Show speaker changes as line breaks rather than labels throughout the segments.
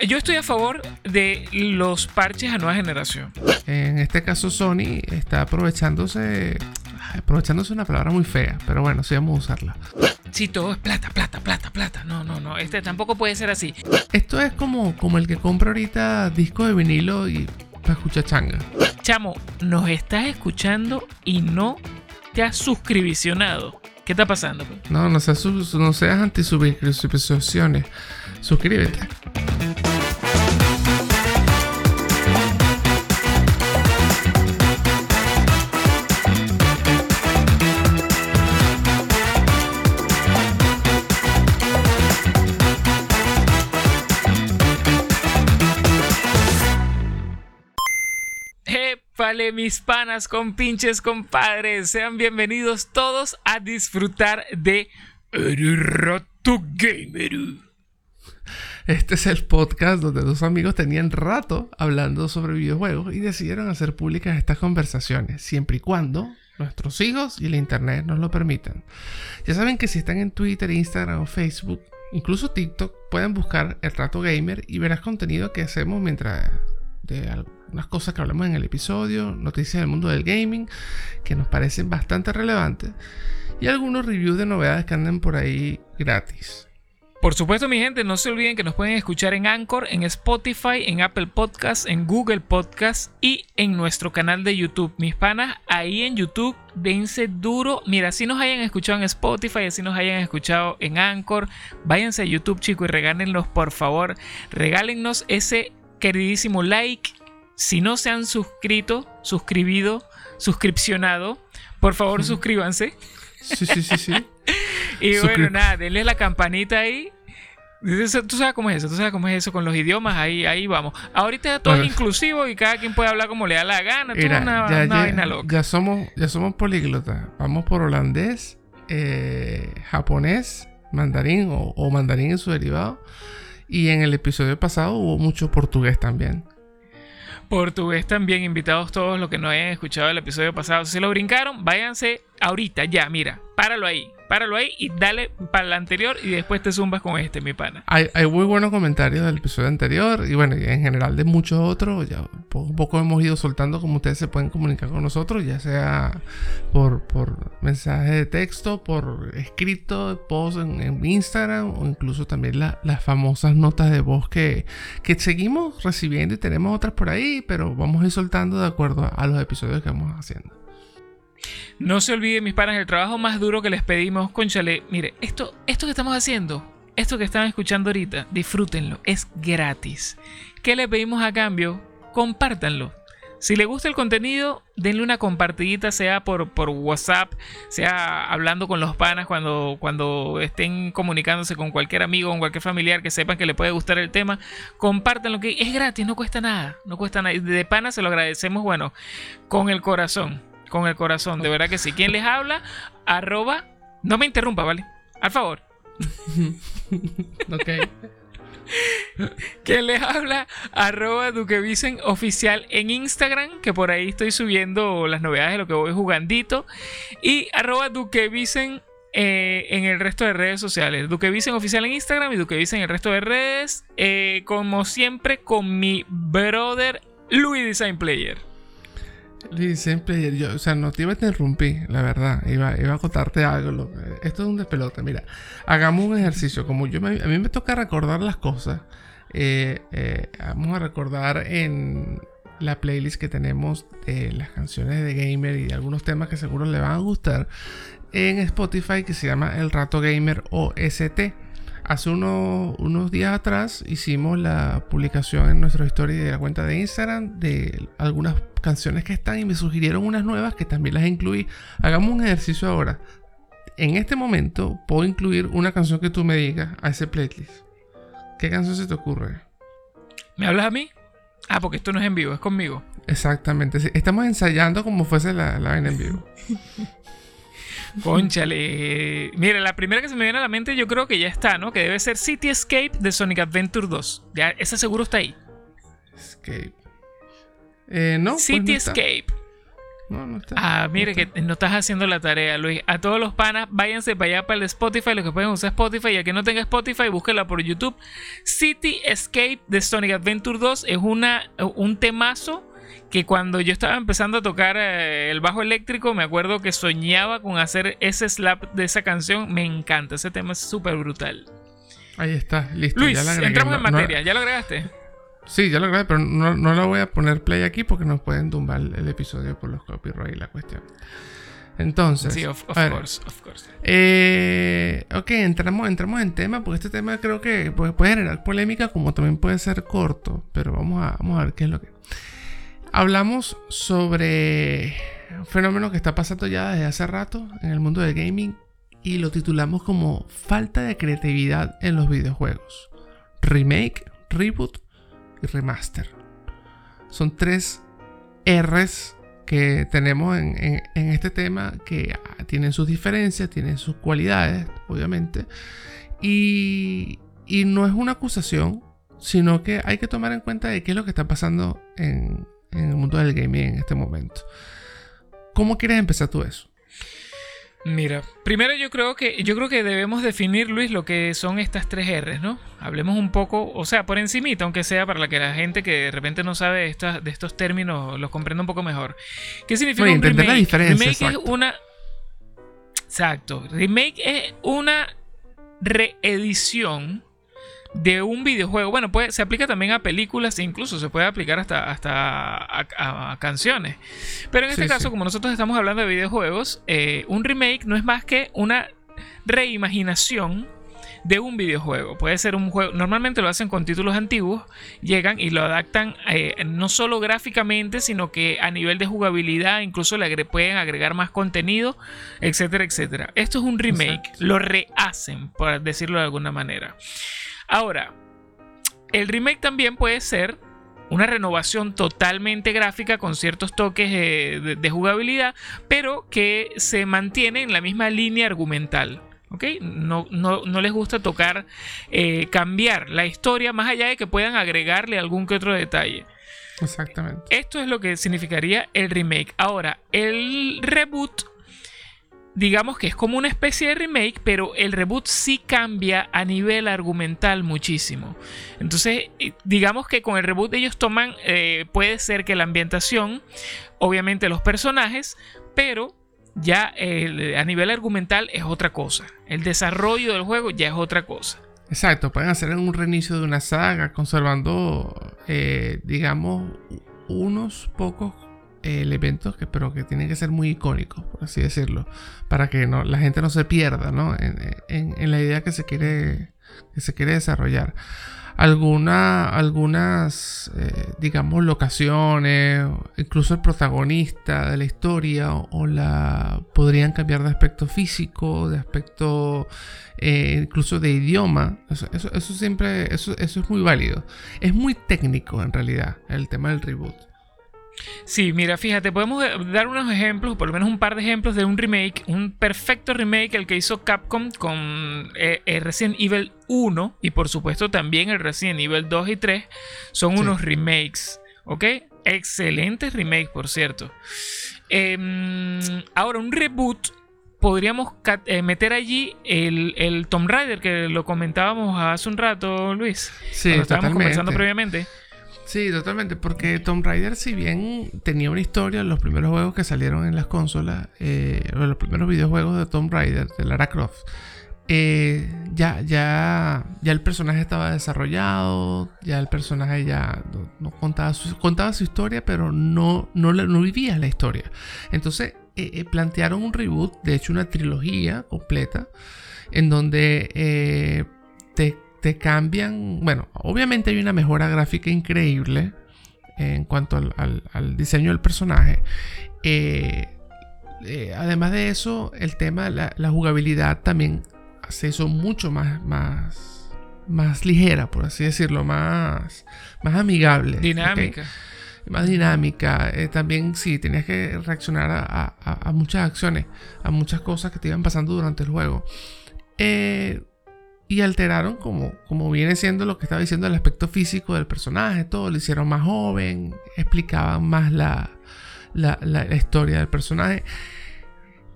Yo estoy a favor de los parches a nueva generación.
En este caso, Sony está aprovechándose. Aprovechándose una palabra muy fea, pero bueno, sí vamos a usarla.
Sí, todo es plata, plata, plata, plata. No, no, no. Este tampoco puede ser así.
Esto es como, como el que compra ahorita disco de vinilo y para escuchar changa.
Chamo, nos estás escuchando y no te has suscribicionado. ¿Qué está pasando?
No, no seas, no seas anti-suscripciones. Suscríbete.
Épale, mis panas con pinches compadres. Sean bienvenidos todos a disfrutar de El Rato Gamer.
Este es el podcast donde dos amigos tenían rato hablando sobre videojuegos y decidieron hacer públicas estas conversaciones, siempre y cuando nuestros hijos y el internet nos lo permitan. Ya saben que si están en Twitter, Instagram o Facebook, incluso TikTok, pueden buscar el rato gamer y verás contenido que hacemos mientras de algunas cosas que hablamos en el episodio, noticias del mundo del gaming que nos parecen bastante relevantes y algunos reviews de novedades que andan por ahí gratis.
Por supuesto, mi gente, no se olviden que nos pueden escuchar en Anchor, en Spotify, en Apple Podcasts, en Google Podcasts y en nuestro canal de YouTube. Mis panas, ahí en YouTube, dense duro. Mira, si nos hayan escuchado en Spotify, si nos hayan escuchado en Anchor, váyanse a YouTube, chicos, y regálenlos, por favor. Regálennos ese queridísimo like. Si no se han suscrito, suscribido, suscripcionado, por favor, suscríbanse.
Sí, sí, sí, sí.
Y bueno, nada, denle la campanita ahí. Tú sabes cómo es eso, tú sabes cómo es eso con los idiomas, ahí, ahí vamos. Ahorita todo es inclusivo y cada quien puede hablar como le da la gana, todo
Mira,
una,
ya,
una
ya-
vaina loca.
ya somos, ya somos políglotas. Vamos por holandés, eh, japonés, mandarín o, o mandarín en su derivado. Y en el episodio pasado hubo mucho portugués también.
Portugués también, invitados todos los que no hayan escuchado el episodio pasado. Si se lo brincaron, váyanse ahorita, ya, mira, páralo ahí, páralo ahí y dale para el anterior y después te zumbas con este, mi pana.
Hay, muy buenos comentarios del episodio anterior y bueno, en general de muchos otros. Ya poco a poco hemos ido soltando como ustedes se pueden comunicar con nosotros, ya sea por, por mensaje de texto, por escrito, post en, Instagram o incluso también la- las famosas notas de voz que, que seguimos recibiendo y tenemos otras por ahí, pero vamos a ir soltando de acuerdo a los episodios que vamos haciendo.
No se olviden, mis panas, el trabajo más duro que les pedimos, conchale, mire, esto, esto que estamos haciendo, esto que están escuchando ahorita, disfrútenlo, es gratis. ¿Qué le pedimos a cambio? Compártanlo. Si les gusta el contenido, denle una compartidita, sea por, por WhatsApp, sea hablando con los panas cuando, cuando estén comunicándose con cualquier amigo, con cualquier familiar que sepan que le puede gustar el tema. Compártanlo, que es gratis, no cuesta nada. No cuesta nada. De pana se lo agradecemos, bueno, con el corazón. Con el corazón, de verdad que sí. ¿Quién les habla? Arroba. No me interrumpa, ¿vale? Al favor.
Ok.
¿Quién les habla? Arroba Duquevicen oficial en Instagram, que por ahí estoy subiendo las novedades de lo que voy jugandito. Y arroba Duquevicen eh, en el resto de redes sociales. Duquevicen oficial en Instagram y Duquevicen en el resto de redes. eh, como siempre, con mi brother Louis Design Player.
Luis, siempre, yo, o sea, no te iba a interrumpir, la verdad. Iba, iba a contarte algo. esto es un despelote. Mira, hagamos un ejercicio. Como yo a mí me toca recordar las cosas, eh, eh, vamos a recordar en la playlist que tenemos de las canciones de gamer y de algunos temas que seguro le van a gustar en Spotify que se llama El Rato Gamer OST. Hace unos, unos días atrás hicimos la publicación en nuestra historia de la cuenta de Instagram de algunas canciones que están y me sugirieron unas nuevas que también las incluí. Hagamos un ejercicio ahora. En este momento puedo incluir una canción que tú me digas a ese playlist. ¿Qué canción se te ocurre?
¿Me hablas a mí? Ah, porque esto no es en vivo, es conmigo.
Exactamente. Estamos ensayando como fuese la, la en vivo.
Conchale. Mira, la primera que se me viene a la mente yo creo que ya está, ¿no? Que debe ser City Escape de Sonic Adventure 2. Ya, esa seguro está ahí.
Escape. Eh, no. pues
City
no está.
Escape.
No, no está.
Ah, mire que no estás haciendo la tarea, Luis. A todos los panas, váyanse para allá para el Spotify, los que pueden usar Spotify. Y a que no tenga Spotify, búsquela por YouTube. City Escape de Sonic Adventure 2 es una, un temazo que cuando yo estaba empezando a tocar eh, el bajo eléctrico, me acuerdo que soñaba con hacer ese slap de esa canción. Me encanta, ese tema es súper brutal.
Ahí está, listo.
Luis,
ya la agregué.
entramos en
No- no-
materia, ¿ya lo agregaste?
sí, ya lo grabé, pero no, no la voy a poner play aquí porque nos pueden tumbar el episodio por los copyright y la cuestión. Entonces,
Sí, of, of
ver,
course, of course.
Eh, ok, entramos, entramos en tema, porque este tema creo que puede, puede generar polémica, como también puede ser corto, pero vamos a, vamos a ver qué es lo que... Hablamos sobre un fenómeno que está pasando ya desde hace rato en el mundo del gaming y lo titulamos como falta de creatividad en los videojuegos. Remake, reboot y remaster. Son tres R's que tenemos en, en- este tema que tienen sus diferencias, tienen sus cualidades, obviamente. Y, y no es una acusación, sino que hay que tomar en cuenta de qué es lo que está pasando en, en el mundo del gaming en este momento. ¿Cómo quieres empezar tú eso?
Mira, primero yo creo que yo creo que debemos definir, Luis, lo que son estas tres R's, ¿no? Hablemos un poco, o sea, por encimita, aunque sea para la que la gente que de repente no sabe de, estas- de estos términos los comprenda un poco mejor. ¿Qué significa
y
un remake?
la diferencia,
remake
exacto.
es una Exacto, remake es una reedición de un videojuego. Bueno, puede, se aplica también a películas, e incluso se puede aplicar hasta, hasta a, a- a canciones. Pero en este
Sí,
caso,
sí.
como nosotros estamos hablando de videojuegos, eh, un remake no es más que una reimaginación de un videojuego. Puede ser un juego, normalmente lo hacen con títulos antiguos, llegan y lo adaptan eh, no solo gráficamente, sino que a nivel de jugabilidad, incluso le agre- pueden agregar más contenido, etcétera, etcétera. Esto es un remake,
Exacto.
lo rehacen, por decirlo de alguna manera. Ahora, el remake también puede ser una renovación totalmente gráfica con ciertos toques eh, de, de jugabilidad, pero que se mantiene en la misma línea argumental. ¿ok? No, no, no les gusta tocar, eh, cambiar la historia más allá de que puedan agregarle algún que otro detalle.
Exactamente.
Esto es lo que significaría el remake. Ahora, el reboot, digamos que es como una especie de remake, pero el reboot sí cambia a nivel argumental muchísimo. Entonces, eh, digamos que con el reboot ellos toman, eh, puede ser que la ambientación, obviamente los personajes, pero ya a nivel argumental es otra cosa. El desarrollo del juego ya es otra cosa.
Exacto, pueden hacer un reinicio de una saga conservando, eh, digamos, unos pocos elementos que, pero que tienen que ser muy icónicos, por así decirlo, para que la gente no se pierda ¿no? En, la idea que se quiere, que se quiere desarrollar. Alguna, algunas, eh, digamos, locaciones, incluso el protagonista de la historia, o, la podrían cambiar de aspecto físico, de aspecto eh, incluso de idioma. Eso siempre, eso, eso es muy válido. Es muy técnico en realidad el tema del reboot.
Sí, mira, fíjate, podemos eh, dar unos ejemplos, por lo menos un par de ejemplos de un remake, un perfecto remake, el que hizo Capcom con eh, eh, Resident Evil 1 y por supuesto también el Resident Evil 2 y 3 son
Sí.
unos remakes, ¿ok? Excelentes remakes, por cierto. Em, ahora, un reboot, podríamos eh, meter allí el, el Tomb Raider que lo comentábamos hace un rato, Luis.
Sí,
cuando estábamos conversando previamente.
Sí, totalmente, porque Tomb Raider, si bien tenía una historia, los primeros juegos que salieron en las consolas, eh, los primeros videojuegos de Tomb Raider, de Lara Croft, eh, ya, ya, ya el personaje estaba desarrollado, ya el personaje ya contaba, su, historia, pero no, no, no vivía la historia. Entonces eh, eh, plantearon un reboot, de hecho una trilogía completa, en donde te, te cambian, bueno, obviamente hay una mejora gráfica increíble en cuanto al, al- al diseño del personaje. Eh, eh, además de eso, el tema, la, la jugabilidad también se hizo mucho más, más, más ligera, por así decirlo, más, más amigable.
Dinámica.
más dinámica. Eh, también sí, tenías que reaccionar a, a- a muchas acciones, a muchas cosas que te iban pasando durante el juego. Eh, y alteraron como, como viene siendo lo que estaba diciendo el aspecto físico del personaje, todo lo hicieron más joven, explicaban más la, la, historia del personaje.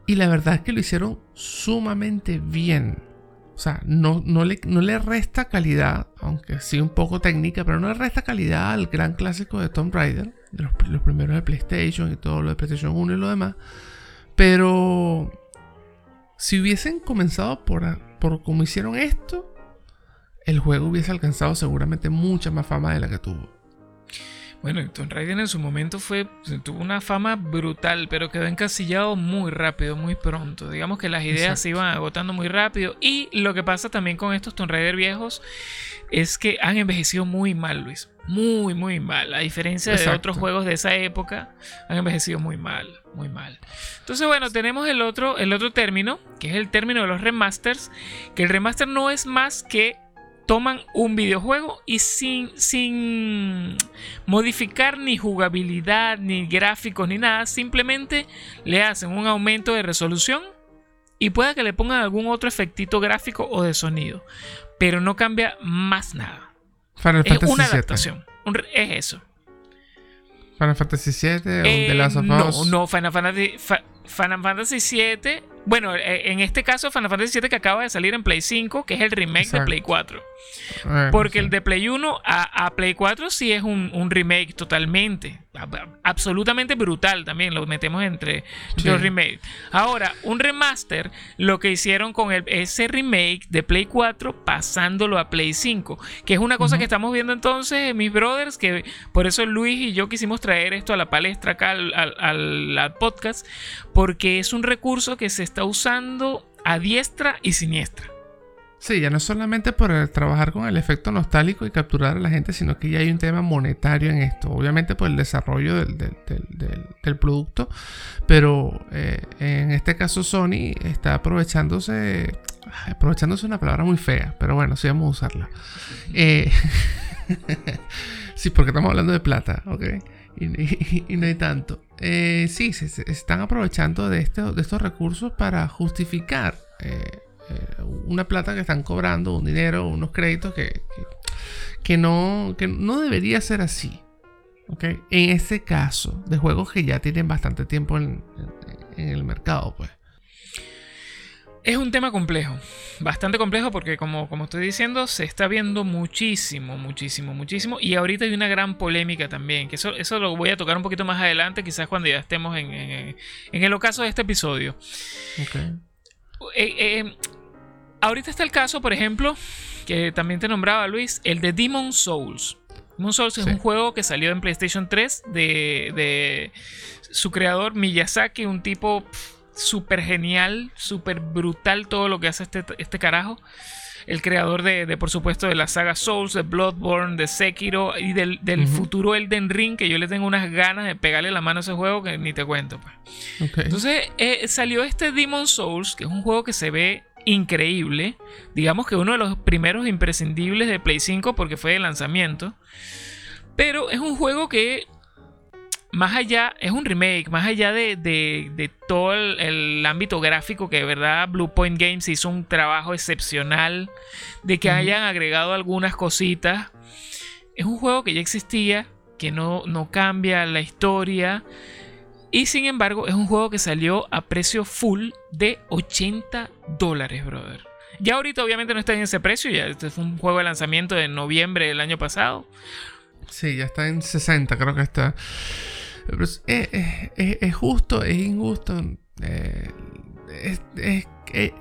Y la verdad es que lo hicieron sumamente bien. O sea, no, no, le, no le resta calidad, aunque sí un poco técnica, pero no le resta calidad al gran clásico de Tomb Raider, de los, los primeros de PlayStation y todo lo de PlayStation 1 y lo demás. Pero si hubiesen comenzado por, por como hicieron esto, el juego hubiese alcanzado seguramente mucha más fama de la que tuvo.
Bueno, Tomb Raider en su momento fue tuvo una fama brutal, pero quedó encasillado muy rápido, muy pronto. Digamos que las ideas se iban agotando muy rápido. Y lo que pasa también con estos Tomb Raider viejos es que han envejecido muy mal, Luis. Muy, muy mal. A diferencia de otros juegos de esa época, han envejecido muy mal, muy mal. Entonces, bueno, tenemos el otro, el otro término, que es el término de los remasters, que el remaster no es más que toman un videojuego y sin, sin modificar ni jugabilidad, ni gráficos, ni nada, simplemente le hacen un aumento de resolución y puede que le pongan algún otro efectito gráfico o de sonido, pero no cambia más nada. es una adaptación, es eso.
Final Fantasy VII o
The Last of Us. No, no, Final Fantasy, Final Fantasy VII bueno, eh, en este caso Final Fantasy VII que acaba de salir en Play 5, que es el remake de Play 4. Eh, Porque el de Play 1 a, Play 4 sí es un, remake totalmente. Absolutamente brutal también. Lo metemos entre los remakes. Ahora, un remaster, lo que hicieron con el, ese remake de Play 4 pasándolo a Play 5. Que es una cosa que estamos viendo entonces, mis brothers, que por eso Luis y yo quisimos traer esto a la palestra acá al, al podcast. Porque es un recurso que se está usando a diestra y siniestra.
Sí, ya no solamente por trabajar con el efecto nostálgico y capturar a la gente, sino que ya hay un tema monetario en esto. Obviamente por el desarrollo del, producto, pero eh, en este caso Sony está aprovechándose, aprovechándose una palabra muy fea, pero bueno, sí vamos a usarla. Eh, sí, porque estamos hablando de plata, ¿ok? Y, no hay tanto. Eh, sí, se, están aprovechando de, este, de estos recursos para justificar eh, una plata que están cobrando, un dinero, unos créditos que, que, no, que no debería ser así. ¿okay? En este caso, de juegos que ya tienen bastante tiempo en, el mercado, pues.
Es un tema complejo, bastante complejo porque como, como estoy diciendo, se está viendo muchísimo, muchísimo, muchísimo. Y ahorita hay una gran polémica también, que eso, eso lo voy a tocar un poquito más adelante, quizás cuando ya estemos en, en, el ocaso de este episodio. Okay. Eh, eh, ahorita está el caso, por ejemplo, que también te nombraba Luis, el de Demon Souls. Demon Souls es un juego que salió en PlayStation 3 de, su creador Miyazaki, un tipo súper genial, súper brutal todo lo que hace este, este carajo. El creador de, por supuesto, de la saga Souls, de Bloodborne, de Sekiro y del, futuro Elden Ring, que yo le tengo unas ganas de pegarle la mano a ese juego que ni te cuento. Pues. Entonces eh, salió este Demon Souls, que es un juego que se ve increíble. Digamos que uno de los primeros imprescindibles de Play 5 porque fue de lanzamiento. Pero es un juego que, más allá, es un remake, más allá de, todo el, ámbito gráfico que de verdad Blue Point Games hizo un trabajo excepcional, de que hayan agregado algunas cositas. Es un juego que ya existía, que no, no cambia la historia. Y sin embargo, es un juego que salió a precio full de 80 dólares, brother. Ya ahorita obviamente no está en ese precio, ya este fue un juego de lanzamiento de noviembre del año pasado.
Sí, ya está en 60, creo que está. Es, justo, es injusto. Eh,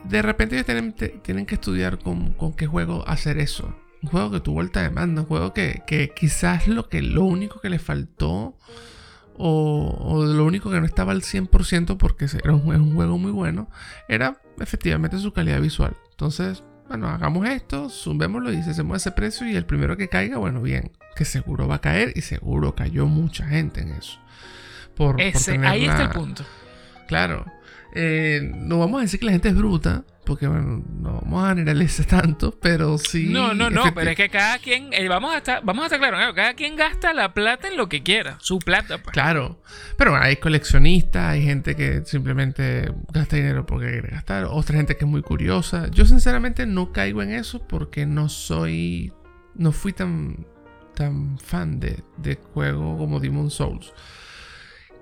de repente ellos tienen, que estudiar con, qué juego hacer eso. Un juego que tuvo alta demanda, un juego que, quizás lo, único que le faltó o, lo único que no estaba al 100% porque era un, juego muy bueno, era efectivamente su calidad visual. Entonces, bueno, hagamos esto, zumbémoslo y hacemos ese precio y el primero que caiga, bueno, bien, que seguro va a caer y seguro cayó mucha gente en eso.
Por, ese, ahí está el punto.
Claro, eh, no vamos a decir que la gente es bruta, porque bueno, no vamos a generalizar tanto, pero sí.
No, no, no, pero es que cada quien, eh, vamos a estar, vamos a estar claros, cada quien gasta la plata en lo que quiera, su plata. Pues.
Claro, pero hay coleccionistas, hay gente que simplemente gasta dinero porque quiere gastar, otra gente que es muy curiosa. Yo sinceramente no caigo en eso porque no soy, no fui tan, tan fan de, de juego como Demon Souls.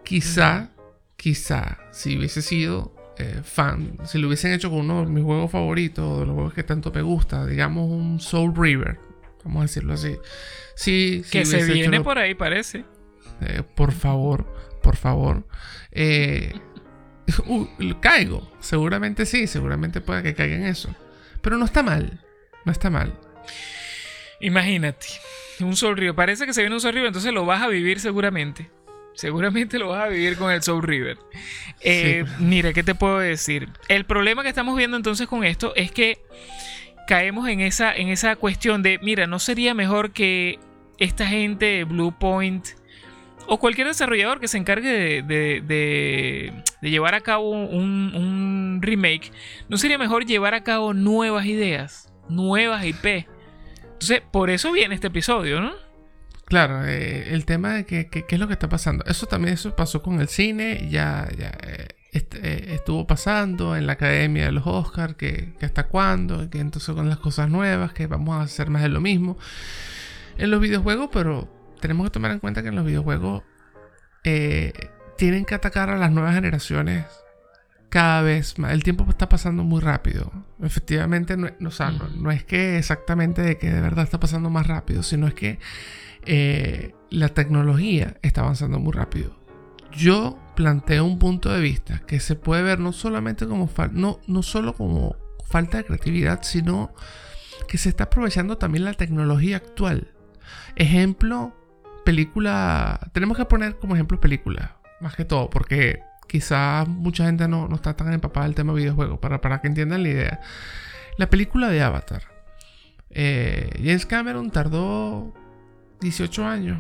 Quizá, quizá, si hubiese sido eh, fan, si lo hubiesen hecho con uno de mis juegos favoritos, de los juegos que tanto me gusta, digamos un Soul River, vamos a decirlo así. Sí,
que se viene por ahí, parece.
Eh, por favor, por favor. Eh, caigo, seguramente sí, seguramente pueda que caiga en eso. Pero no está mal, no está mal.
Imagínate, un Soul River, parece que se viene un Soul River, entonces lo vas a vivir seguramente. Seguramente lo vas a vivir con el Soul River. Eh, mira, ¿qué te puedo decir? El problema que estamos viendo entonces con esto es que caemos en esa, en esa cuestión de, mira, ¿no sería mejor que esta gente de Blue Point o cualquier desarrollador que se encargue de, llevar a cabo un, un, remake, ¿no sería mejor llevar a cabo nuevas ideas, nuevas IP? Entonces, por eso viene este episodio, ¿no?
Claro, eh, el tema de que, qué es lo que está pasando. Eso también eso pasó con el cine, ya, ya eh, eh, estuvo pasando en la Academia de los Oscars, que, hasta cuándo, que entonces con las cosas nuevas, que vamos a hacer más de lo mismo. En los videojuegos, pero tenemos que tomar en cuenta que en los videojuegos tienen que atacar a las nuevas generaciones cada vez más. El tiempo está pasando muy rápido. Efectivamente, no, no es que exactamente de que de verdad está pasando más rápido, sino es que eh, la tecnología está avanzando muy rápido. Yo planteo un punto de vista que se puede ver no como solo como falta de creatividad, sino que se está aprovechando también la tecnología actual. Ejemplo, película. Tenemos que poner como ejemplo película, más que todo, porque quizás mucha gente no, está tan empapada del tema videojuegos, para, para que entiendan la idea. La película de Avatar. Eh, James Cameron tardó 18 años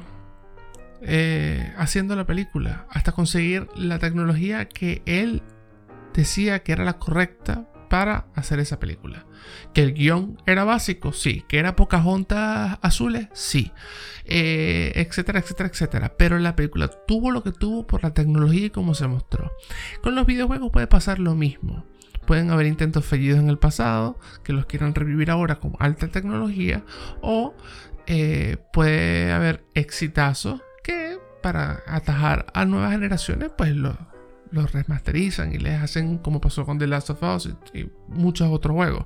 eh, haciendo la película hasta conseguir la tecnología que él decía que era la correcta para hacer esa película. Que el guion era básico, sí. Que era pocas juntas azules, sí. Eh, etcétera, etcétera, etcétera. Pero la película tuvo lo que tuvo por la tecnología y cómo se mostró. Con los videojuegos puede pasar lo mismo. Pueden haber intentos fallidos en el pasado que los quieran revivir ahora con alta tecnología o eh, puede haber exitazos que para atajar a nuevas generaciones pues los remasterizan y les hacen como pasó con The Last of Us y, muchos otros juegos.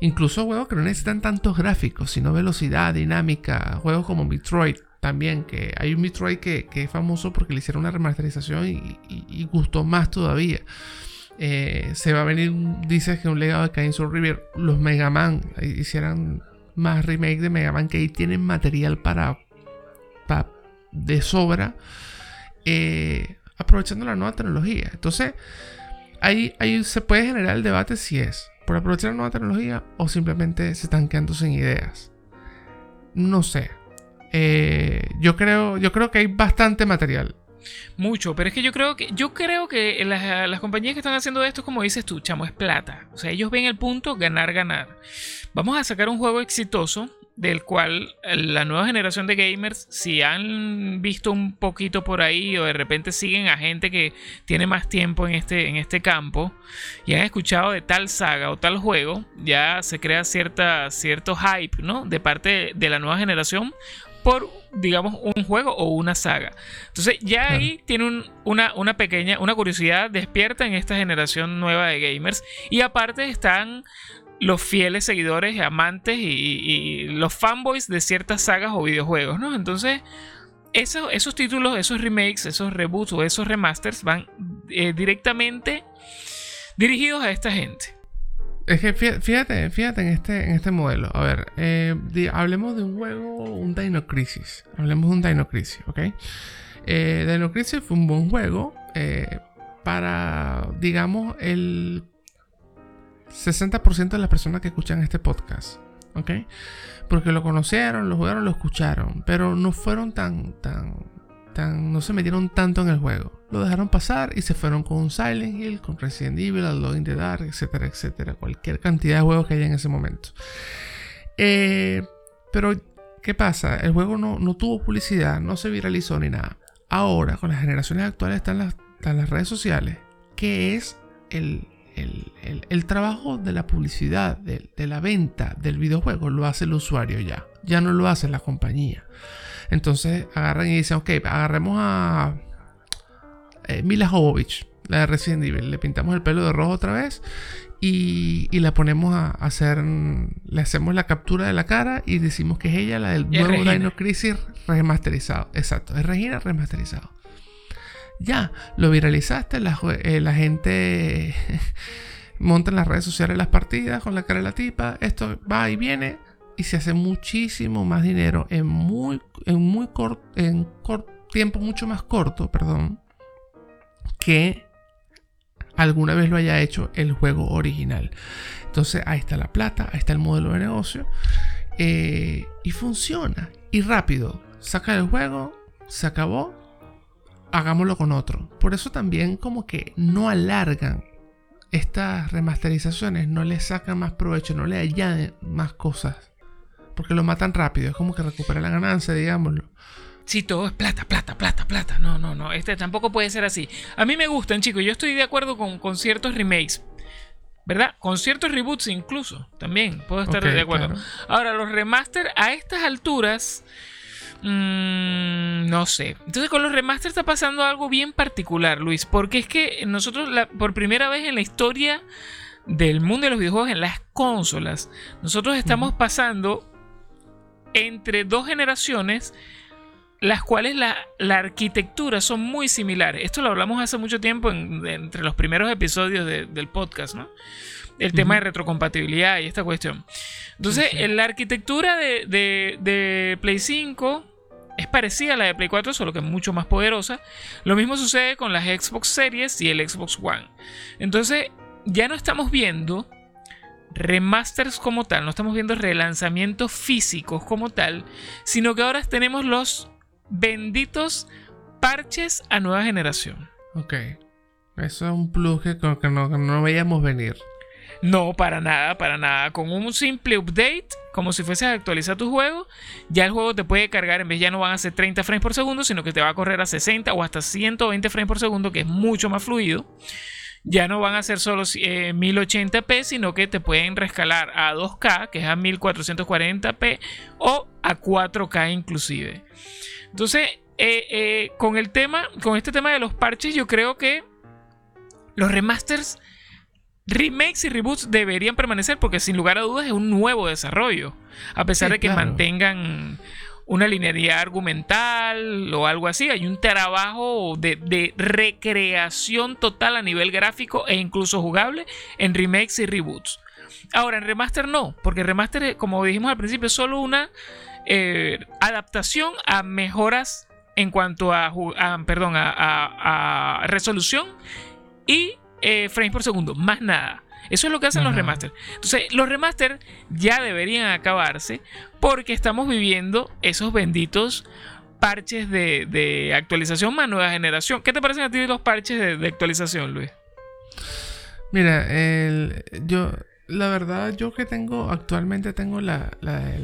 Incluso juegos que no necesitan tantos gráficos, sino velocidad, dinámica. Juegos como Metroid también, que hay un Metroid que, es famoso porque le hicieron una remasterización y, gustó más todavía. Eh, se va a venir, dices que un legado de Cain Soul River, los Mega Man hicieran más remake de Mega Man que ahí tienen material para, de sobra eh, aprovechando la nueva tecnología. Entonces, ahí, ahí se puede generar el debate si es por aprovechar la nueva tecnología o simplemente se están quedando sin ideas. No sé. Eh, yo, creo, yo creo que hay bastante material.
Mucho, pero es que yo creo que yo creo que las, las, compañías que están haciendo esto, como dices tú, chamo, es plata. O sea, ellos ven el punto ganar, ganar. Vamos a sacar un juego exitoso del cual la nueva generación de gamers, si han visto un poquito por ahí o de repente siguen a gente que tiene más tiempo en este, en este campo y han escuchado de tal saga o tal juego, ya se crea cierta, cierto hype ¿no? de parte de la nueva generación por, digamos, un juego o una saga. Entonces ya ahí tiene una, una pequeña, una curiosidad despierta en esta generación nueva de gamers. Y aparte están los fieles seguidores, amantes y, los fanboys de ciertas sagas o videojuegos, ¿no? Entonces, esos, esos títulos, esos remakes, esos reboots o esos remasters van eh, directamente dirigidos a esta gente.
Es que fíjate, fíjate en este, en este modelo. A ver, eh, hablemos de un juego, un Dino Crisis. Hablemos de un Dino Crisis, ¿ok? Eh, Dino Crisis fue un buen juego eh, para, digamos, el 60% de las personas que escuchan este podcast, ¿ok? Porque lo conocieron, lo jugaron, lo escucharon, pero no fueron tan, tan, no se metieron tanto en el juego lo dejaron pasar y se fueron con Silent Hill, con Resident Evil, Alone in the Dark, etcétera, etcétera. Cualquier cantidad de juegos que haya en ese momento. Eh, pero, ¿qué pasa? El juego no, tuvo publicidad, no se viralizó ni nada. Ahora, con las generaciones actuales, están las, las redes sociales, que es el, trabajo de la publicidad, de, de la venta del videojuego, lo hace el usuario ya. Ya no lo hace la compañía. Entonces agarran y dicen, ok, agarremos a eh, Mila Jovovich, la de Resident Evil. Le pintamos el pelo de rojo otra vez y, la ponemos a hacer. Le hacemos la captura de la cara y decimos que es ella, la del nuevo Dino Crisis remasterizado. Exacto, es Regina remasterizado. Ya, lo viralizaste, la, eh, la gente monta en las redes sociales las partidas con la cara de la tipa. Esto va y viene y se hace muchísimo más dinero en muy, en muy corto, en tiempo mucho más corto, perdón, que alguna vez lo haya hecho el juego original. Entonces ahí está la plata, ahí está el modelo de negocio eh, y funciona. Y rápido, saca el juego, se acabó, hagámoslo con otro. Por eso también como que no alargan estas remasterizaciones, no le sacan más provecho, no le añaden más cosas. Porque lo matan rápido, es como que recupera la ganancia, digámoslo.
Sí, todo es plata, plata, plata, plata. No, no, no. Este tampoco puede ser así. A mí me gustan, chicos. Yo estoy de acuerdo con, ciertos remakes. ¿Verdad? Con ciertos reboots incluso. También puedo estar de acuerdo. Ahora, los remaster a estas alturas. Mmm, no sé. Entonces con los remaster está pasando algo bien particular, Luis. Porque es que nosotros por primera vez en la historia del mundo de los videojuegos en las consolas, nosotros estamos pasando entre dos generaciones las cuales la, arquitectura son muy similares. Esto lo hablamos hace mucho tiempo entre los primeros episodios del podcast, ¿no? El tema de retrocompatibilidad y esta cuestión. Entonces, la arquitectura de, de, Play 5 es parecida a la de Play 4, solo que mucho más poderosa. Lo mismo sucede con las Xbox Series y el Xbox One. Entonces, ya no estamos viendo remasters como tal, no estamos viendo relanzamientos físicos como tal, sino que ahora tenemos los benditos parches a nueva generación.
Ok. Eso es un plus que, no, veíamos venir.
No, para nada, para nada. Con un simple update, como si fueses a actualizar tu juego, ya el juego te puede cargar, en vez ya no van a ser 30 frames por segundo, sino que te va a correr a 60 o hasta 120 frames por segundo, que es mucho más fluido. Ya no van a ser solo 1080p, eh, sino que te pueden rescalar a 2K, que es a 1440p, o a 4K inclusive. Entonces, eh, eh, con el tema, con este tema de los parches, yo creo que los remasters, remakes y reboots deberían permanecer porque sin lugar a dudas es un nuevo desarrollo. A pesar de que mantengan una linealidad argumental o algo así. Hay un trabajo de, recreación total a nivel gráfico e incluso jugable en remakes y reboots. Ahora, en remaster no, porque remaster, como dijimos al principio, es solo una eh, adaptación a mejoras en cuanto a, perdón, a, resolución y eh, frames por segundo, más nada. Eso es lo que hacen los remaster. Entonces, los remaster ya deberían acabarse porque estamos viviendo esos benditos parches de, actualización más nueva generación. ¿Qué te parecen a ti los parches de, de actualización, Luis?
Mira, el, yo la verdad, yo que tengo, actualmente tengo la,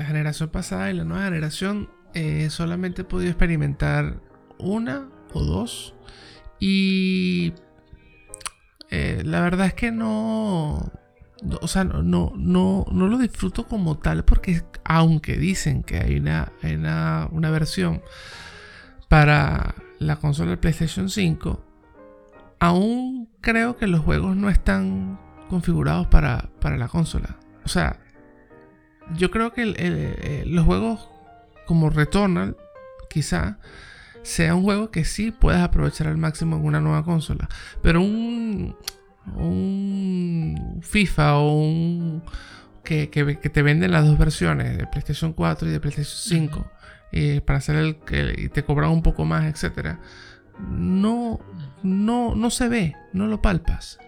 generación pasada y la nueva generación, eh, solamente he podido experimentar una o dos. Y eh, la verdad es que no, o sea, no, no, no, lo disfruto como tal porque aunque dicen que hay una, una, una versión para la consola de PlayStation 5, aún creo que los juegos no están configurados para, la consola. O sea, yo creo que eh, los juegos como Returnal, quizá, sea un juego que sí puedes aprovechar al máximo en una nueva consola. Pero un, un FIFA o un que, te venden las dos versiones de PlayStation 4 y de PlayStation 5 y para hacer el que y te cobran un poco más, etcétera. No, no, no se ve, no lo palpas.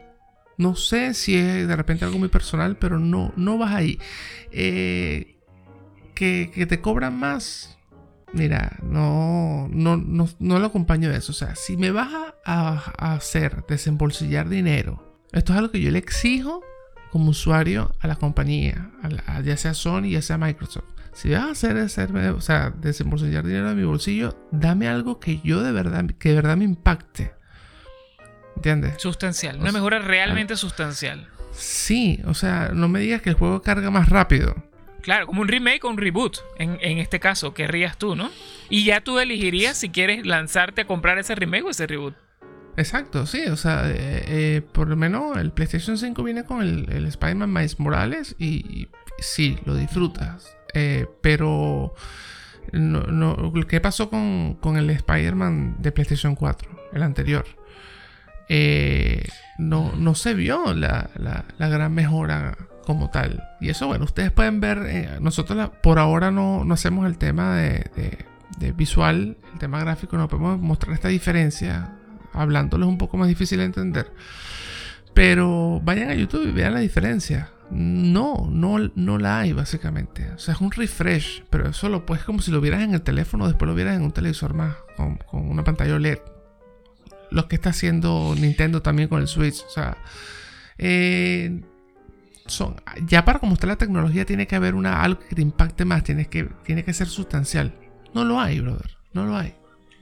No sé si es de repente algo muy personal, pero no, no vas ahí. Eh, que, te cobran más. Mira, no, no, no, lo acompaño de eso. O sea, si me vas a, hacer desembolsillar dinero, esto es algo que yo le exijo como usuario a la compañía, ya sea Sony, ya sea Microsoft. Si vas a hacer, hacerme, o sea, desembolsillar dinero en mi bolsillo, dame algo que yo de verdad, que de verdad me impacte. ¿Entiendes?
Sustancial, una mejora realmente sustancial.
Sí, o sea, no me digas que el juego carga más rápido.
Claro, como un remake o un reboot, en, este caso, querrías tú, ¿no? Y ya tú elegirías si quieres lanzarte a comprar ese remake o ese reboot.
Exacto, sí, o sea, eh, eh, por lo menos el PlayStation 5 viene con el, el Spider-Man Miles Morales y, sí, lo disfrutas. Eh, pero, no, ¿qué pasó con, el Spider-Man de PlayStation 4, el anterior? No, no se vio la- la gran mejora como tal. Y eso, bueno, ustedes pueden ver, eh, nosotros por ahora no, no hacemos el tema de, de- de visual, el tema gráfico, no podemos mostrar esta diferencia, hablándoles un poco más difícil de entender. Pero vayan a YouTube y vean la diferencia. No, no, no la hay básicamente. O sea, es un refresh, pero eso lo puedes como si lo vieras en el teléfono, después lo vieras en un televisor más, con, con una pantalla OLED. Lo que está haciendo Nintendo también con el Switch. O sea, eh, son, ya para como está la tecnología tiene que haber una, algo que te impacte más, tiene que, tiene que ser sustancial. No lo hay, brother. No lo hay.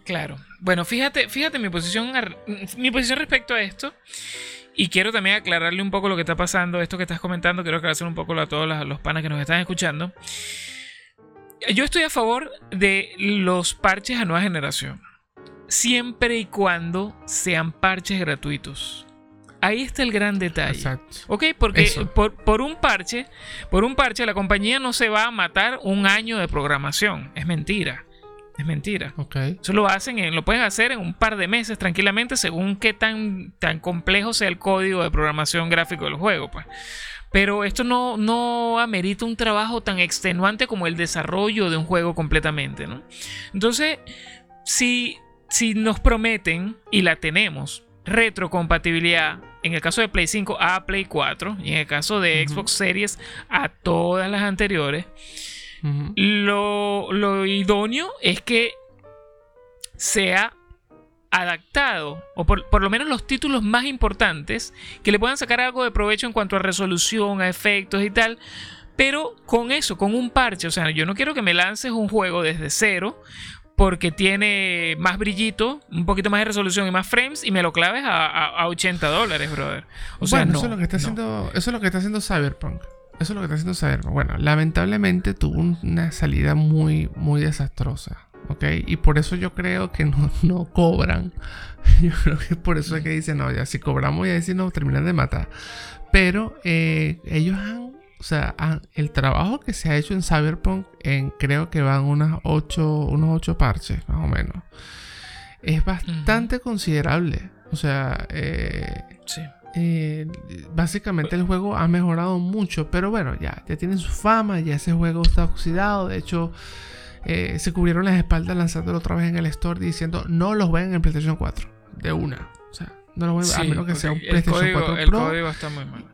Claro. Bueno, fíjate, fíjate mi posición, mi posición respecto a esto. Y quiero también aclararle un poco lo que está pasando, esto que estás comentando, quiero aclarar un poco a todos los panas que nos están escuchando. Yo estoy a favor de los parches a nueva generación. Siempre y cuando sean parches gratuitos. Ahí está el gran detalle.
Exacto.
Ok, porque por, por un parche, por un parche, la compañía no se va a matar un año de programación. Es mentira. Es mentira.
Ok.
Eso lo hacen, en- lo pueden hacer en un par de meses tranquilamente, según qué tan, tan complejo sea el código de programación gráfico del juego, pues. Pero esto no, no amerita un trabajo tan extenuante como el desarrollo de un juego completamente, ¿no? Entonces, si, si nos prometen, y la tenemos, retrocompatibilidad, en el caso de Play 5 a Play 4, y en el caso de. Xbox Series a todas las anteriores, lo, lo idóneo es que sea adaptado, o por, por lo menos los títulos más importantes, que le puedan sacar algo de provecho en cuanto a resolución, a efectos y tal. Pero con eso, con un parche, o sea, yo no quiero que me lances un juego desde cero porque tiene más brillito, un poquito más de resolución y más frames y me lo claves a, a- a 80 dólares, brother. O sea,
bueno,
no,
eso es lo que está
no.
haciendo. Eso es lo que está haciendo Cyberpunk. Eso es lo que está haciendo Cyberpunk. Bueno, lamentablemente tuvo un- una salida muy, muy desastrosa. ¿Ok? Y por eso yo creo que no, no cobran. Yo creo que por eso es que dicen, no, ya si cobramos ya si nos terminan de matar. Pero eh, ellos han. O sea, han- el trabajo que se ha hecho en Cyberpunk, en, creo que van unas ocho, unos 8 parches, más o menos. Es bastante considerable. O sea, eh,
Sí.
eh, básicamente el juego ha mejorado mucho, pero bueno, ya, ya tiene su fama, ya ese juego está oxidado. De hecho, eh, se cubrieron las espaldas lanzándolo otra vez en el store diciendo no los ven en PlayStation 4, de una. O sea, no los ven a
Sí,
menos que sea un PlayStation
el código,
4
el
Pro.
código está muy mal.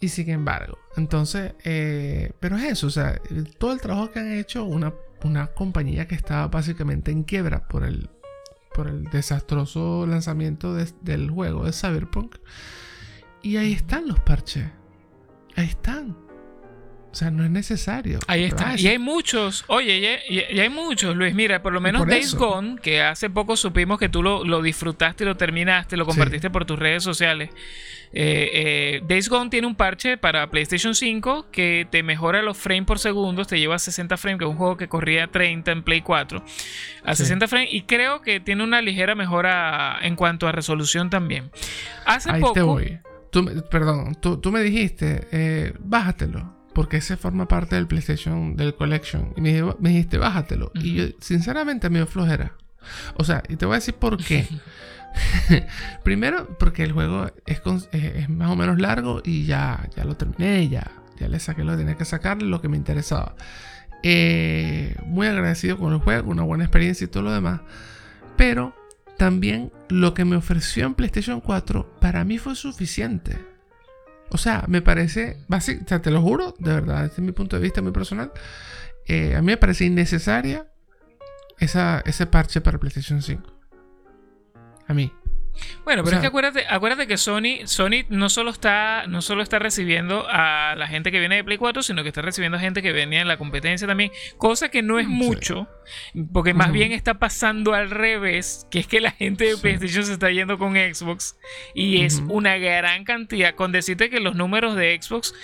Y sin embargo, entonces, eh, pero es eso, o sea, todo el trabajo que han hecho una, una compañía que estaba básicamente en quiebra por el, por el desastroso lanzamiento de- del juego de Cyberpunk. Y ahí están los parches. Ahí están. O sea, no es necesario.
Ahí está. Y hay muchos, oye, y hay, y hay muchos, Luis. Mira, por lo menos
por
Days
eso.
Gone, que hace poco supimos que tú lo, lo disfrutaste y lo terminaste, lo compartiste por tus redes sociales. Eh, eh, Days Gone tiene un parche para PlayStation 5 que te mejora los frames por segundo, te lleva a 60 frames, que es un juego que corría a 30 en Play 4, a
Sí.
60 frames, y creo que tiene una ligera mejora en cuanto a resolución también. Hace
ahí
poco.
te voy. Tú, perdón, tú, tú me dijiste, eh, bájatelo. Porque ese forma parte del PlayStation, del Collection. Y me, me dijiste, bájatelo. Y yo, sinceramente, me dio flojera. O sea, y te voy a decir por qué. Primero, porque el juego es, con- es- es más o menos largo y ya, ya lo terminé, ya, ya le saqué lo que tenía que sacar, lo que me interesaba. Eh, muy agradecido con el juego, una buena experiencia y todo lo demás. Pero también lo que me ofreció en PlayStation 4 para mí fue suficiente. O sea, me parece, básico, o sea, te lo juro, de verdad, desde mi punto de vista muy personal, eh, a mí me parece innecesaria esa, ese parche para PlayStation 5. A mí.
Bueno,
O
pero es que acuérdate, acuérdate que Sony, Sony no solo está, no solo está recibiendo a la gente que viene de Play 4, sino que está recibiendo a gente que venía en la competencia también, cosa que no es
Sí.
mucho, porque más bien está pasando al revés, que es que la gente de
Sí.
PlayStation se está yendo con Xbox y es una gran cantidad. Con decirte que los números de Xbox,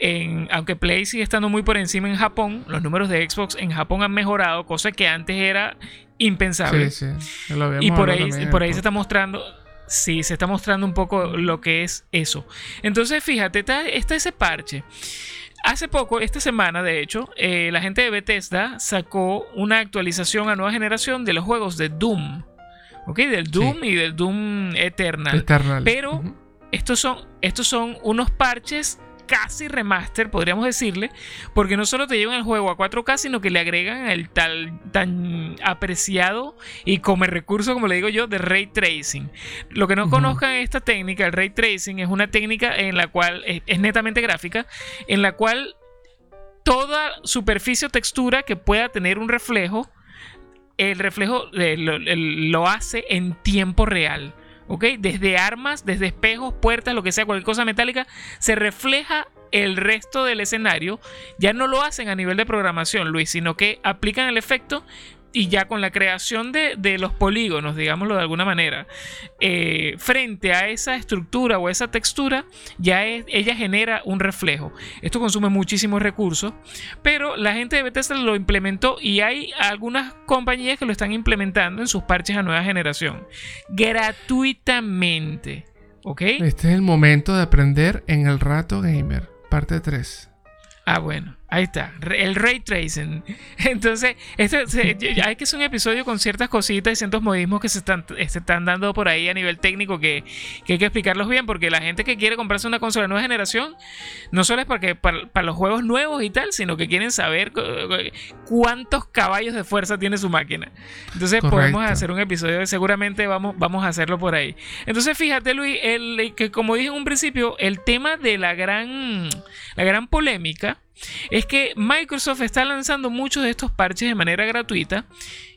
en, aunque Play sigue estando muy por encima en Japón, los números de Xbox en Japón han mejorado, cosa que antes era impensable.
Sí, sí. Lo
Y por ahí,
también
por se está mostrando. Sí, se está mostrando un poco lo que es eso. Entonces, fíjate, está, está ese parche. Hace poco, esta semana de hecho, eh, la gente de Bethesda sacó una actualización a nueva generación de los juegos de Doom. ¿Ok? Del Doom y del Doom Eternal.
Eternal.
Pero estos, son, estos son unos parches casi remaster, podríamos decirle, porque no solo te llevan el juego a 4K, sino que le agregan el tal tan apreciado y como recurso, como le digo yo, de ray tracing. Lo que no conozcan esta técnica, el ray tracing, es una técnica en la cual es, netamente gráfica, en la cual toda superficie o textura que pueda tener un reflejo, el reflejo eh, lo hace en tiempo real. ¿Ok? Desde armas, desde espejos, puertas, lo que sea, cualquier cosa metálica, se refleja el resto del escenario. Ya no lo hacen a nivel de programación, Luis, sino que aplican el efecto y ya con la creación de, los polígonos, digámoslo de alguna manera, eh, frente a esa estructura o esa textura, ya ella genera un reflejo. Esto consume muchísimos recursos, pero la gente de Bethesda lo implementó y hay algunas compañías que lo están implementando en sus parches a nueva generación, gratuitamente. ¿Ok?
Este es el momento de aprender en el rato gamer, parte 3.
Ah, bueno. Ahí está, el ray tracing. Entonces, este, hay que hacer un episodio con ciertas cositas y ciertos modismos que se están, se están dando por ahí a nivel técnico que, hay que explicarlos bien, porque la gente que quiere comprarse una consola de nueva generación, no solo es porque para, los juegos nuevos y tal, sino que quieren saber cuántos caballos de fuerza tiene su máquina. Entonces, podemos hacer un episodio, seguramente vamos, vamos a hacerlo por ahí. Entonces, fíjate, Luis, el, que como dije en un principio, el tema de la gran, la gran polémica es que Microsoft está lanzando muchos de estos parches de manera gratuita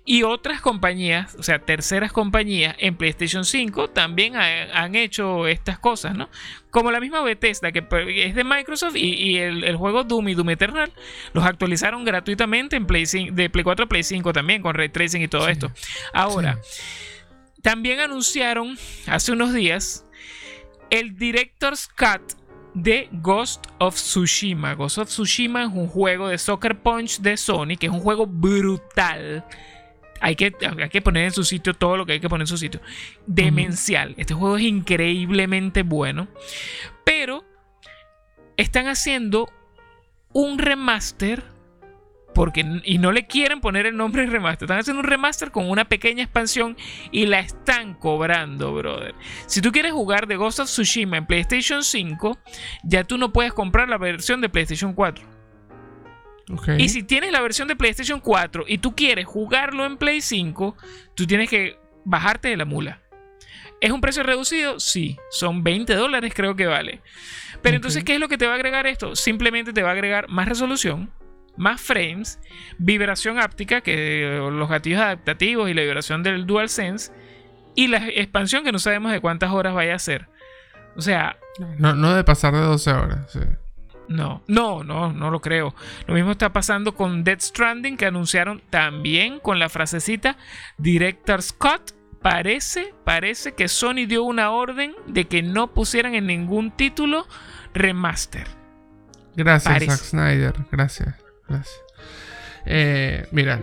y otras compañías, o sea, terceras compañías en PlayStation 5 también han hecho estas cosas, ¿no? Como la misma Bethesda, que es de Microsoft y, el, juego Doom y Doom Eternal los actualizaron gratuitamente en Play de Play 4 a Play 5 también, con ray tracing y todo esto. Ahora, también anunciaron hace unos días el Director's Cut de Ghost of Tsushima. Ghost of Tsushima es un juego de Soccer Punch de Sony, que es un juego brutal. Hay que, hay que poner en su sitio todo lo que hay que poner en su sitio. Demencial. Este juego es increíblemente bueno. Pero están haciendo un remaster porque, y no le quieren poner el nombre remaster. Están haciendo un remaster con una pequeña expansión y la están cobrando, brother. Si tú quieres jugar de Ghost of Tsushima en PlayStation 5, ya tú no puedes comprar la versión de PlayStation 4. Y si tienes la versión de PlayStation 4 y tú quieres jugarlo en Play 5, tú tienes que bajarte de la mula. ¿Es un precio reducido? Sí, son 20 dólares creo que vale. Pero entonces, ¿qué es lo que te va a agregar esto? Simplemente te va a agregar más resolución, más frames, vibración áptica, que los gatillos adaptativos y la vibración del DualSense, y la expansión que no sabemos de cuántas horas vaya a ser. O sea.
No, no debe pasar de 12 horas.
No, no, no, no lo creo. Lo mismo está pasando con Dead Stranding, que anunciaron también con la frasecita Director's Cut. Parece, parece que Sony dio una orden de que no pusieran en ningún título remaster.
Gracias, Zack Snyder. Gracias. Gracias. Eh, mira,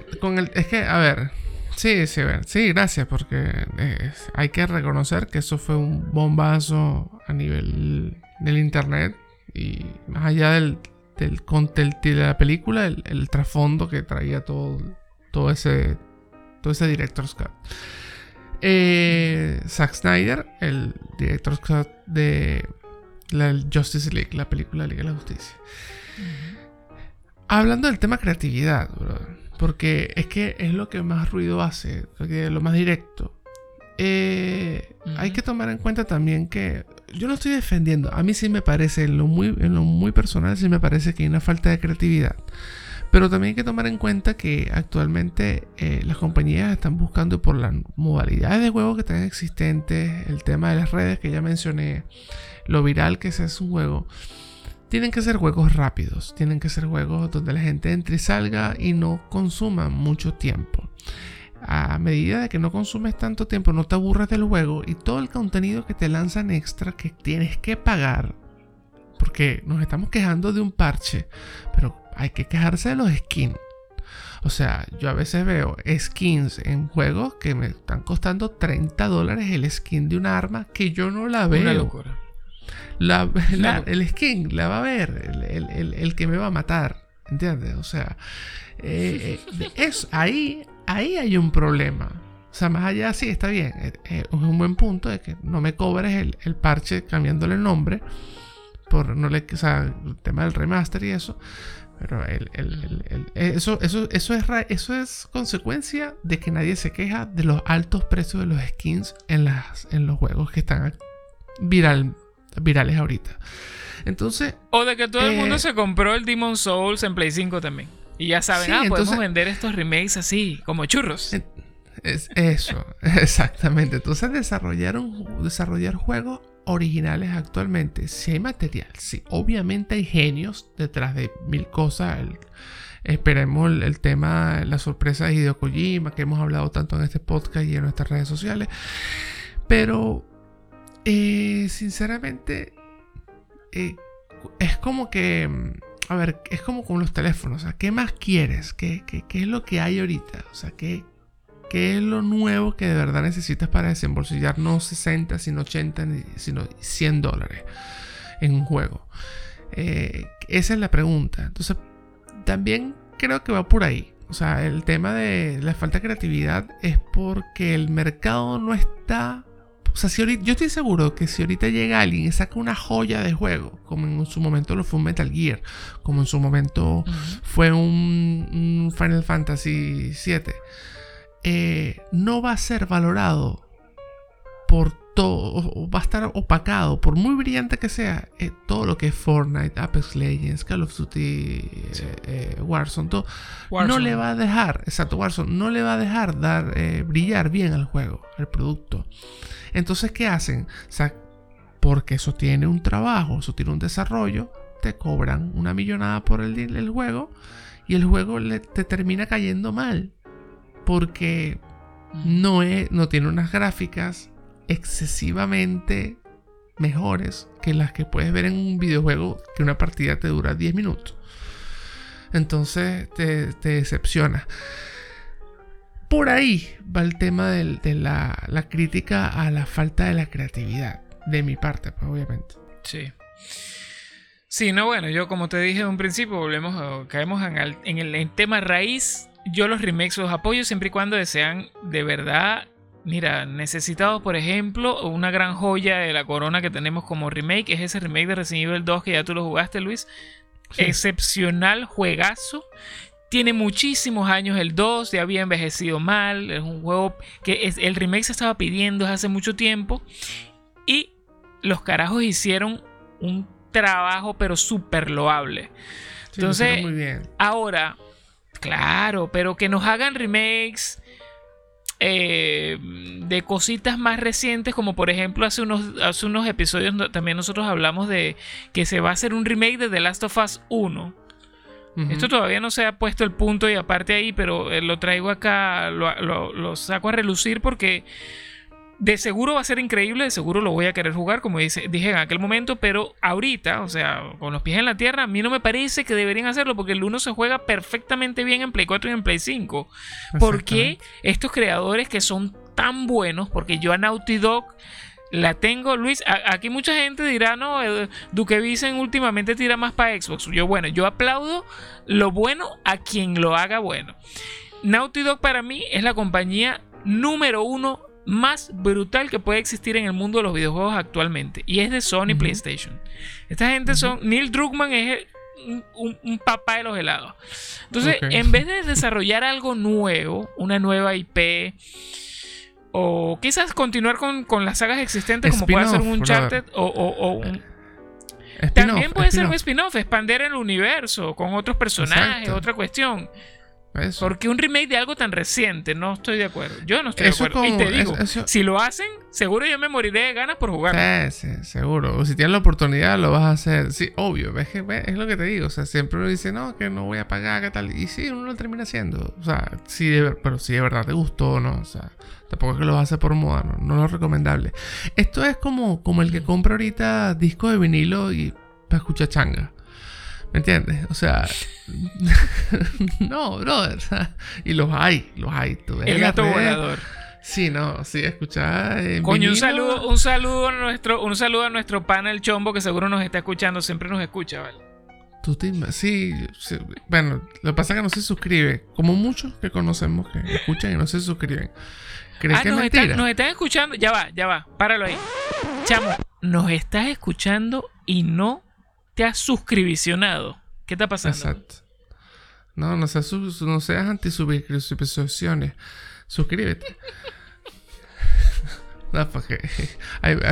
es que, a ver, sí, sí, sí, gracias, porque hay que reconocer que eso fue un bombazo a nivel del internet y más allá del, del, de la película, el, trasfondo que traía todo, todo ese, todo ese director's cut. Eh, Zack Snyder, el director's cut de la Justice League, la película de Liga de la Justicia. Hablando del tema creatividad, porque es que es lo que más ruido hace, lo más directo. Eh, hay que tomar en cuenta también que yo lo estoy defendiendo. A mí sí me parece, en lo muy, en lo muy personal, sí me parece que hay una falta de creatividad. Pero también hay que tomar en cuenta que actualmente eh, las compañías están buscando por las modalidades de juego que están existentes, el tema de las redes que ya mencioné, lo viral que es un juego tienen que ser juegos rápidos, tienen que ser juegos donde la gente entre y salga y no consuma mucho tiempo. A medida de que no consumes tanto tiempo, no te aburres del juego y todo el contenido que te lanzan extra que tienes que pagar. Porque nos estamos quejando de un parche, pero hay que quejarse de los skins. O sea, yo a veces veo skins en juegos que me están costando 30 dólares el skin de un arma que yo no la veo.
Una locura.
La, la, el skin la va a ver el, el, el, que me va a matar. ¿Entiendes? O sea, eh, eh, es, ahí, ahí hay un problema. O sea, más allá, sí, está bien. Eh, es un buen punto de que no me cobres el, el parche cambiándole el nombre. Por no le, o sea, el tema del remaster y eso. Pero el, el, eso, eso, eso, es, eso es consecuencia de que nadie se queja de los altos precios de los skins en, las, en los juegos que están viral, virales ahorita. Entonces.
O de que todo el mundo se compró el Demon Souls en Play 5 también. Y ya saben, ah, podemos vender estos remakes así, como churros.
Es eso, exactamente. Entonces, desarrollar, un, desarrollar juegos originales actualmente, si hay material, sí, obviamente hay genios detrás de mil cosas. esperemos el, tema, la sorpresa de Hideo Kojima, que hemos hablado tanto en este podcast y en nuestras redes sociales. Pero, eh, sinceramente, eh, es como que a ver, es como con los teléfonos. O sea, ¿qué más quieres? ¿Qué, qué, qué es lo que hay ahorita? O sea, ¿qué, ¿qué, es lo nuevo que de verdad necesitas para desembolsillar no 60, sino 80, sino 100 dólares en un juego? Eh, esa es la pregunta. Entonces, también creo que va por ahí. O sea, el tema de la falta de creatividad es porque el mercado no está o sea, si yo estoy seguro que si ahorita llega alguien y saca una joya de juego, como en su momento lo fue un Metal Gear, como en su momento fue un, Final Fantasy VII, eh, no va a ser valorado por todo, va a estar opacado, por muy brillante que sea, eh, todo lo que es Fortnite, Apex Legends, Call of Duty, eh, Warzone, todo, no le va a dejar, exacto, Warzone, no le va a dejar dar, brillar bien al juego, al producto. Entonces, ¿qué hacen? O sea, porque eso tiene un trabajo, eso tiene un desarrollo, te cobran una millonada por el, juego y el juego te termina cayendo mal. Porque no, es, no tiene unas gráficas excesivamente mejores que las que puedes ver en un videojuego que una partida te dura 10 minutos. Entonces te, decepciona. Por ahí va el tema de la, crítica a la falta de la creatividad, de mi parte, pues, obviamente.
Sí. Sí, no, bueno, yo como te dije en un principio, volvemos, caemos en el, tema raíz. Yo los remakes los apoyo siempre y cuando sean de verdad Mira, necesitados, por ejemplo, una gran joya de la corona que tenemos como remake es ese remake de Resident Evil 2 que ya tú lo jugaste, Luis. Excepcional juegazo. Tiene muchísimos años el 2, ya había envejecido mal. Es un juego que es, el remake se estaba pidiendo desde hace mucho tiempo. Y los carajos hicieron un trabajo, pero súper loable. Entonces, ahora, claro, pero que nos hagan remakes. Eh, de cositas más recientes, como por ejemplo hace unos, hace unos episodios también nosotros hablamos de que se va a hacer un remake de The Last of Us 1. Esto todavía no se ha puesto el punto y aparte ahí, pero eh, lo traigo acá, lo, saco a relucir porque de seguro va a ser increíble, de seguro lo voy a querer jugar, como dice, dije en aquel momento, pero ahorita, o sea, con los pies en la tierra, a mí no me parece que deberían hacerlo porque el 1 se juega perfectamente bien en Play 4 y en Play 5. ¿Por qué estos creadores que son tan buenos? Porque yo a Naughty Dog la tengo, Luis. aquí mucha gente dirá, no, eh, Duque Vicen últimamente tira más para Xbox. Yo, bueno, yo aplaudo lo bueno a quien lo haga bueno. Naughty Dog para mí es la compañía número uno más brutal que puede existir en el mundo de los videojuegos actualmente. Y es de Sony PlayStation. Esta gente son. Neil Druckmann es un, papá de los helados. Entonces, en vez de desarrollar algo nuevo, una nueva IP o quizás continuar con, las sagas existentes, como puede ser un Uncharted o, un. También puede ser un spin-off, expander el universo con otros personajes, otra cuestión. Porque un remake de algo tan reciente, no estoy de acuerdo. Yo no estoy de acuerdo. y te digo, si lo hacen, seguro yo me moriré de ganas por jugar.
Sí, sí, seguro. O si tienes la oportunidad, lo vas a hacer. Sí, obvio. Es, que, es lo que te digo. O sea, siempre uno dice, no, que no voy a pagar, qué tal. Y sí, uno lo termina haciendo. O sea, sí, pero si de verdad te gustó, ¿no? O sea, tampoco es que lo vas a hacer por moda, ¿no? No es recomendable. Esto es como, como el que compra ahorita disco de vinilo y para escuchar changa. ¿Me entiendes? O sea, no, brother. Y los hay, los hay. Tú ves
El gato volador.
Sí, no, sí, escuchar. eh,
Coño, un saludo, un saludo a nuestro, un saludo a nuestro pana el chombo que seguro nos está escuchando, siempre nos escucha, ¿vale?
Tú te sí, sí, bueno, lo que pasa es que no se suscribe. Como muchos que conocemos que escuchan y no se suscriben. ¿Crees
Ah,
que es
nos
mentira?
están, nos están escuchando. Ya va, ya va. Páralo ahí. Chamo, nos estás escuchando y no te has suscribicionado. ¿Qué está pasando?
Exacto. No, no seas, no seas anti-suscripciones. Suscríbete. No, porque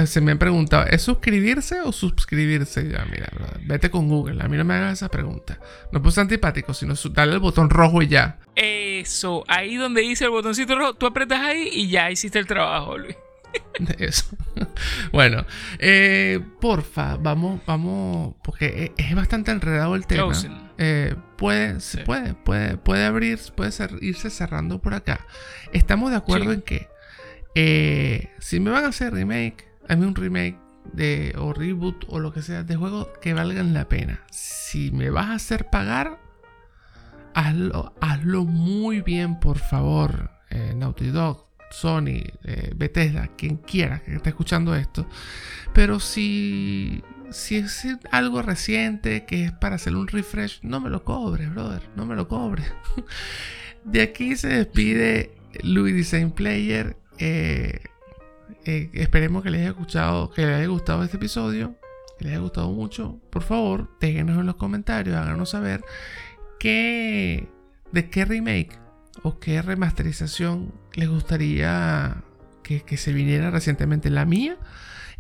se me han preguntado, ¿es suscribirse o suscribirse? Ya, mira, vete con Google. A mí no me hagas esa pregunta. No puse antipático, sino dale el botón rojo y ya.
Eso, ahí donde dice el botoncito rojo, tú apretas ahí y ya hiciste el trabajo, Luis.
Eso. bueno, eh, porfa, vamos, vamos, porque e- es bastante enredado el tema. Eh, puede,
Sí.
puede, puede, puede abrir, puede ser- irse cerrando por acá. Estamos de acuerdo
Sí.
en que eh, si me van a hacer remake, hazme un remake de o reboot o lo que sea de juegos que valgan la pena. Si me vas a hacer pagar, hazlo, hazlo muy bien, por favor. Naughty Dog, Sony, eh, Bethesda, quien quiera que esté escuchando esto. Pero si, si es algo reciente que es para hacer un refresh, no me lo cobres, brother. No me lo cobres. De aquí se despide Louis Design Player. Eh, eh, esperemos que les haya escuchado, que les haya gustado este episodio. Que les haya gustado mucho. Por favor, déjenos en los comentarios, háganos saber qué, de qué remake o qué remasterización les gustaría que, que se viniera recientemente. La mía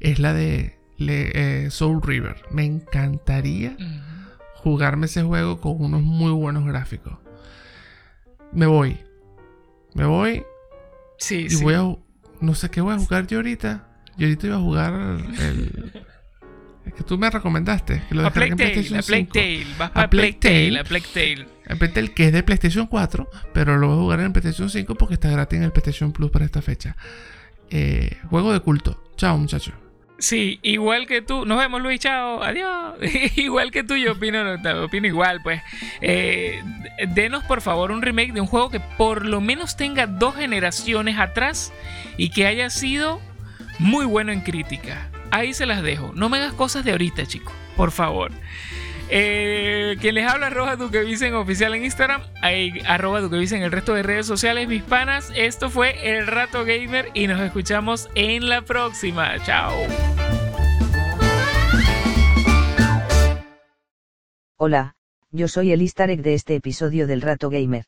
es la de le- eh, Soul River. Me encantaría jugarme ese juego con unos muy buenos gráficos. Me voy. Me voy
Sí,
y
sí.
voy a... No sé qué voy a jugar yo ahorita. Yo ahorita iba a jugar el... Es que tú me recomendaste. Que lo
A Plague Tale,
PlayStation
a Plague
5.
Tale. Vas
A Plague
Tale,
Tale.
a Plague Tale.
En Plague que es de PlayStation 4, pero lo voy a jugar en PlayStation 5 porque está gratis en el PlayStation Plus para esta fecha. Eh, juego de culto. Chao, muchachos.
Sí, igual que tú. Nos vemos, Luis. Chao. Adiós. igual que tú, yo opino, no, opino igual, pues. Eh, denos, por favor, un remake de un juego que por lo menos tenga dos generaciones atrás y que haya sido muy bueno en crítica. Ahí se las dejo. No me hagas cosas de ahorita, chicos. Por favor. Eh, quien les habla, arroba Duquevisen oficial en Instagram, ahí, arroba Duquevisen en el resto de redes sociales, mis panas. Esto fue El Rato Gamer y nos escuchamos en la próxima. Chao.
Hola, yo soy el egg de este episodio del Rato Gamer.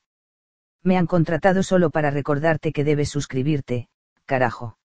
Me han contratado solo para recordarte que debes suscribirte, carajo.